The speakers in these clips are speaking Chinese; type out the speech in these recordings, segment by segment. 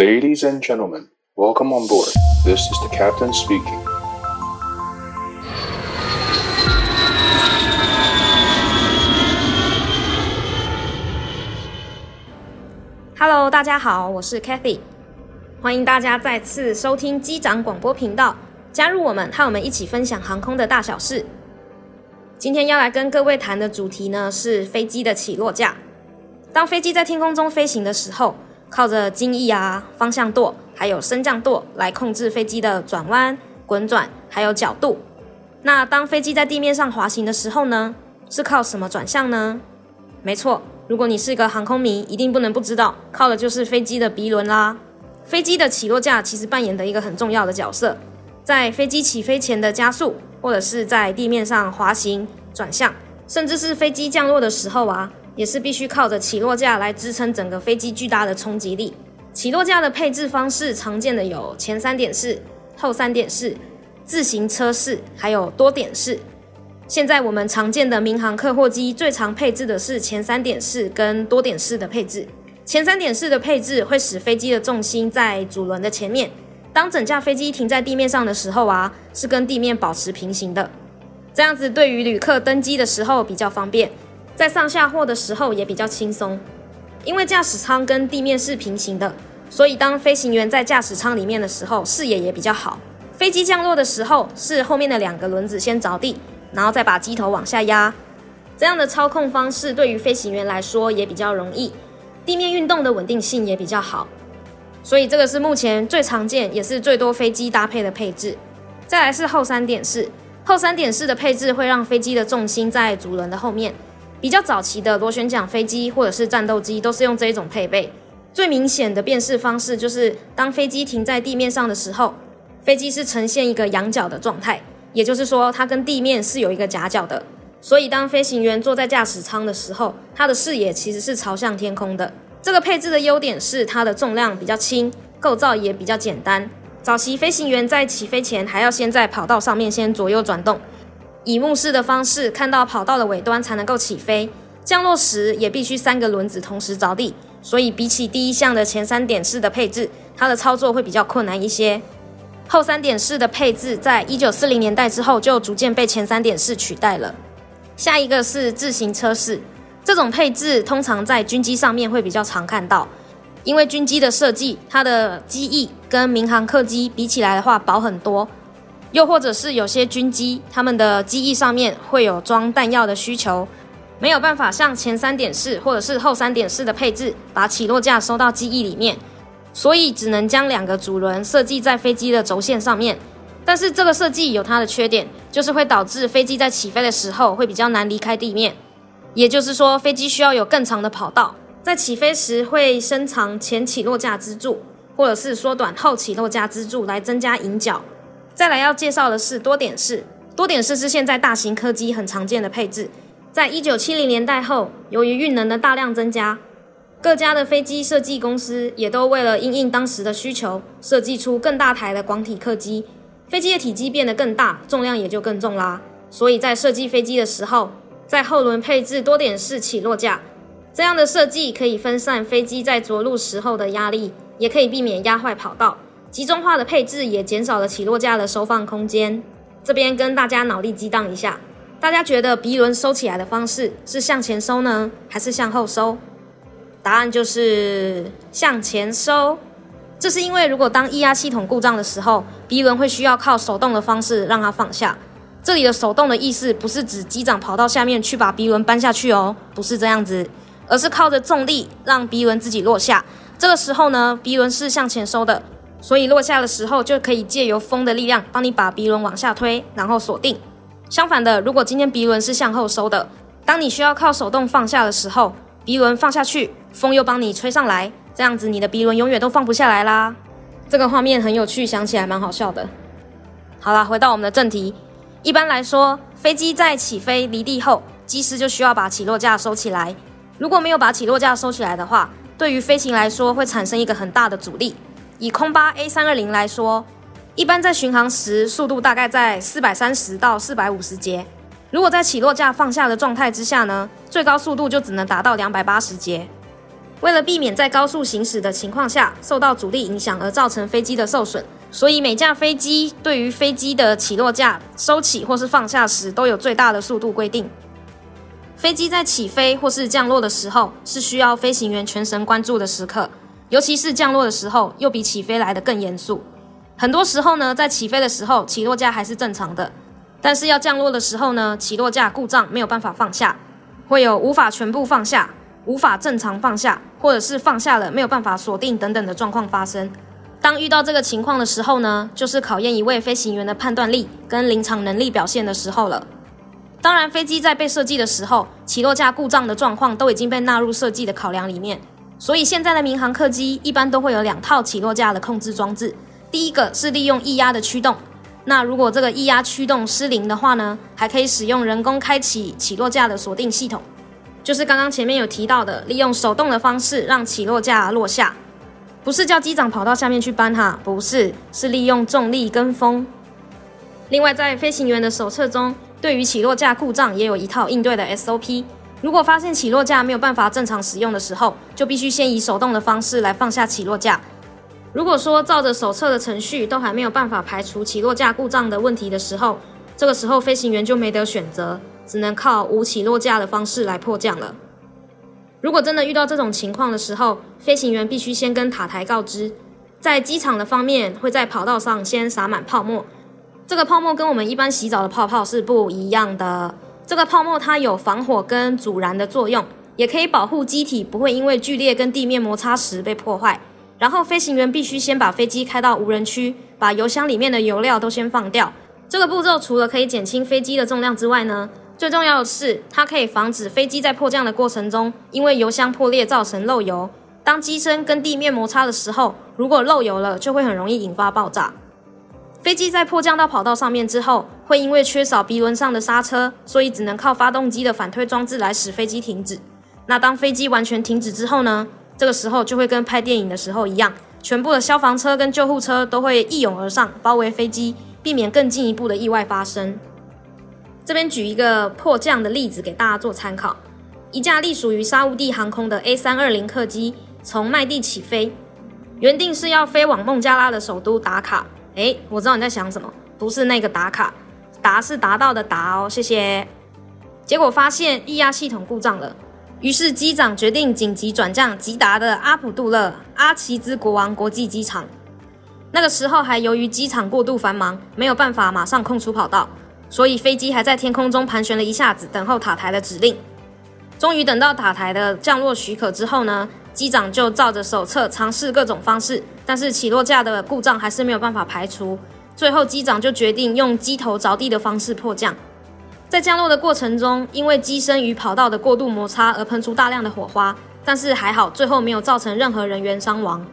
Ladies and gentlemen, welcome on board. This is the captain speaking. Hello，大家好，我是 Cathy，欢迎大家再次收听机长广播频道，加入我们，和我们一起分享航空的大小事。今天要来跟各位谈的主题呢，是飞机的起落架。当飞机在天空中飞行的时候，靠着襟翼啊、方向舵，还有升降舵来控制飞机的转弯、滚转，还有角度。那当飞机在地面上滑行的时候呢，是靠什么转向呢？没错，如果你是一个航空迷，一定不能不知道，靠的就是飞机的鼻轮啦。飞机的起落架其实扮演的一个很重要的角色，在飞机起飞前的加速，或者是在地面上滑行、转向，甚至是飞机降落的时候啊。也是必须靠着起落架来支撑整个飞机巨大的冲击力。起落架的配置方式常见的有前三点式、后三点式、自行车式，还有多点式。现在我们常见的民航客货机最常配置的是前三点式跟多点式的配置。前三点式的配置会使飞机的重心在主轮的前面，当整架飞机停在地面上的时候啊，是跟地面保持平行的。这样子对于旅客登机的时候比较方便。在上下货的时候也比较轻松，因为驾驶舱跟地面是平行的，所以当飞行员在驾驶舱里面的时候，视野也比较好。飞机降落的时候，是后面的两个轮子先着地，然后再把机头往下压。这样的操控方式对于飞行员来说也比较容易，地面运动的稳定性也比较好。所以这个是目前最常见也是最多飞机搭配的配置。再来是后三点式，后三点式的配置会让飞机的重心在主轮的后面。比较早期的螺旋桨飞机或者是战斗机都是用这一种配备。最明显的辨识方式就是，当飞机停在地面上的时候，飞机是呈现一个仰角的状态，也就是说它跟地面是有一个夹角的。所以当飞行员坐在驾驶舱的时候，他的视野其实是朝向天空的。这个配置的优点是它的重量比较轻，构造也比较简单。早期飞行员在起飞前还要先在跑道上面先左右转动。以目视的方式看到跑道的尾端才能够起飞，降落时也必须三个轮子同时着地，所以比起第一项的前三点式的配置，它的操作会比较困难一些。后三点式的配置在一九四零年代之后就逐渐被前三点式取代了。下一个是自行车式，这种配置通常在军机上面会比较常看到，因为军机的设计，它的机翼跟民航客机比起来的话薄很多。又或者是有些军机，他们的机翼上面会有装弹药的需求，没有办法像前三点式或者是后三点式的配置，把起落架收到机翼里面，所以只能将两个主轮设计在飞机的轴线上面。但是这个设计有它的缺点，就是会导致飞机在起飞的时候会比较难离开地面，也就是说飞机需要有更长的跑道，在起飞时会伸长前起落架支柱，或者是缩短后起落架支柱来增加引角。再来要介绍的是多点式，多点式是现在大型客机很常见的配置。在一九七零年代后，由于运能的大量增加，各家的飞机设计公司也都为了应应当时的需求，设计出更大台的广体客机。飞机的体积变得更大，重量也就更重啦。所以在设计飞机的时候，在后轮配置多点式起落架，这样的设计可以分散飞机在着陆时候的压力，也可以避免压坏跑道。集中化的配置也减少了起落架的收放空间。这边跟大家脑力激荡一下，大家觉得鼻轮收起来的方式是向前收呢，还是向后收？答案就是向前收。这是因为如果当液压系统故障的时候，鼻轮会需要靠手动的方式让它放下。这里的手动的意思不是指机长跑到下面去把鼻轮搬下去哦，不是这样子，而是靠着重力让鼻轮自己落下。这个时候呢，鼻轮是向前收的。所以落下的时候就可以借由风的力量帮你把鼻轮往下推，然后锁定。相反的，如果今天鼻轮是向后收的，当你需要靠手动放下的时候，鼻轮放下去，风又帮你吹上来，这样子你的鼻轮永远都放不下来啦。这个画面很有趣，想起来蛮好笑的。好啦，回到我们的正题。一般来说，飞机在起飞离地后，机师就需要把起落架收起来。如果没有把起落架收起来的话，对于飞行来说会产生一个很大的阻力。以空巴 A 三二零来说，一般在巡航时速度大概在四百三十到四百五十节。如果在起落架放下的状态之下呢，最高速度就只能达到两百八十节。为了避免在高速行驶的情况下受到阻力影响而造成飞机的受损，所以每架飞机对于飞机的起落架收起或是放下时都有最大的速度规定。飞机在起飞或是降落的时候是需要飞行员全神贯注的时刻，尤其是降落的时候又比起飞来得更严肃。很多时候呢，在起飞的时候起落架还是正常的，但是要降落的时候呢，起落架故障没有办法放下，会有无法全部放下。无法正常放下，或者是放下了没有办法锁定等等的状况发生。当遇到这个情况的时候呢，就是考验一位飞行员的判断力跟临场能力表现的时候了。当然，飞机在被设计的时候，起落架故障的状况都已经被纳入设计的考量里面。所以现在的民航客机一般都会有两套起落架的控制装置。第一个是利用液压的驱动，那如果这个液压驱动失灵的话呢，还可以使用人工开启起落架的锁定系统。就是刚刚前面有提到的，利用手动的方式让起落架落下，不是叫机长跑到下面去搬哈，不是，是利用重力跟风。另外，在飞行员的手册中，对于起落架故障也有一套应对的 SOP。如果发现起落架没有办法正常使用的时候，就必须先以手动的方式来放下起落架。如果说照着手册的程序都还没有办法排除起落架故障的问题的时候，这个时候飞行员就没得选择。只能靠无起落架的方式来迫降了。如果真的遇到这种情况的时候，飞行员必须先跟塔台告知，在机场的方面会在跑道上先洒满泡沫。这个泡沫跟我们一般洗澡的泡泡是不一样的。这个泡沫它有防火跟阻燃的作用，也可以保护机体不会因为剧烈跟地面摩擦时被破坏。然后飞行员必须先把飞机开到无人区，把油箱里面的油料都先放掉。这个步骤除了可以减轻飞机的重量之外呢，最重要的是，它可以防止飞机在迫降的过程中，因为油箱破裂造成漏油。当机身跟地面摩擦的时候，如果漏油了，就会很容易引发爆炸。飞机在迫降到跑道上面之后，会因为缺少鼻轮上的刹车，所以只能靠发动机的反推装置来使飞机停止。那当飞机完全停止之后呢？这个时候就会跟拍电影的时候一样，全部的消防车跟救护车都会一拥而上，包围飞机，避免更进一步的意外发生。这边举一个迫降的例子给大家做参考：一架隶属于沙乌地航空的 A 三二零客机从麦地起飞，原定是要飞往孟加拉的首都达卡。诶，我知道你在想什么，不是那个打卡，达是达到的达哦，谢谢。结果发现液压系统故障了，于是机长决定紧急转降吉达的阿卜杜勒阿齐兹国王国际机场。那个时候还由于机场过度繁忙，没有办法马上空出跑道。所以飞机还在天空中盘旋了一下子，等候塔台的指令。终于等到塔台的降落许可之后呢，机长就照着手册尝试各种方式，但是起落架的故障还是没有办法排除。最后机长就决定用机头着地的方式迫降。在降落的过程中，因为机身与跑道的过度摩擦而喷出大量的火花，但是还好，最后没有造成任何人员伤亡。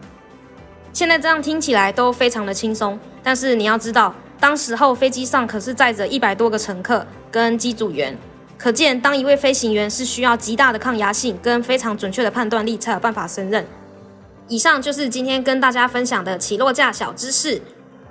现在这样听起来都非常的轻松，但是你要知道。当时候飞机上可是载着一百多个乘客跟机组员，可见当一位飞行员是需要极大的抗压性跟非常准确的判断力才有办法胜任。以上就是今天跟大家分享的起落架小知识。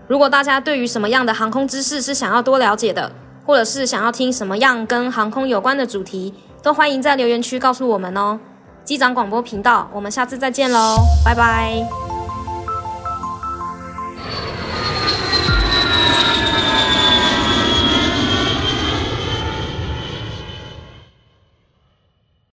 如果大家对于什么样的航空知识是想要多了解的，或者是想要听什么样跟航空有关的主题，都欢迎在留言区告诉我们哦。机长广播频道，我们下次再见喽，拜拜。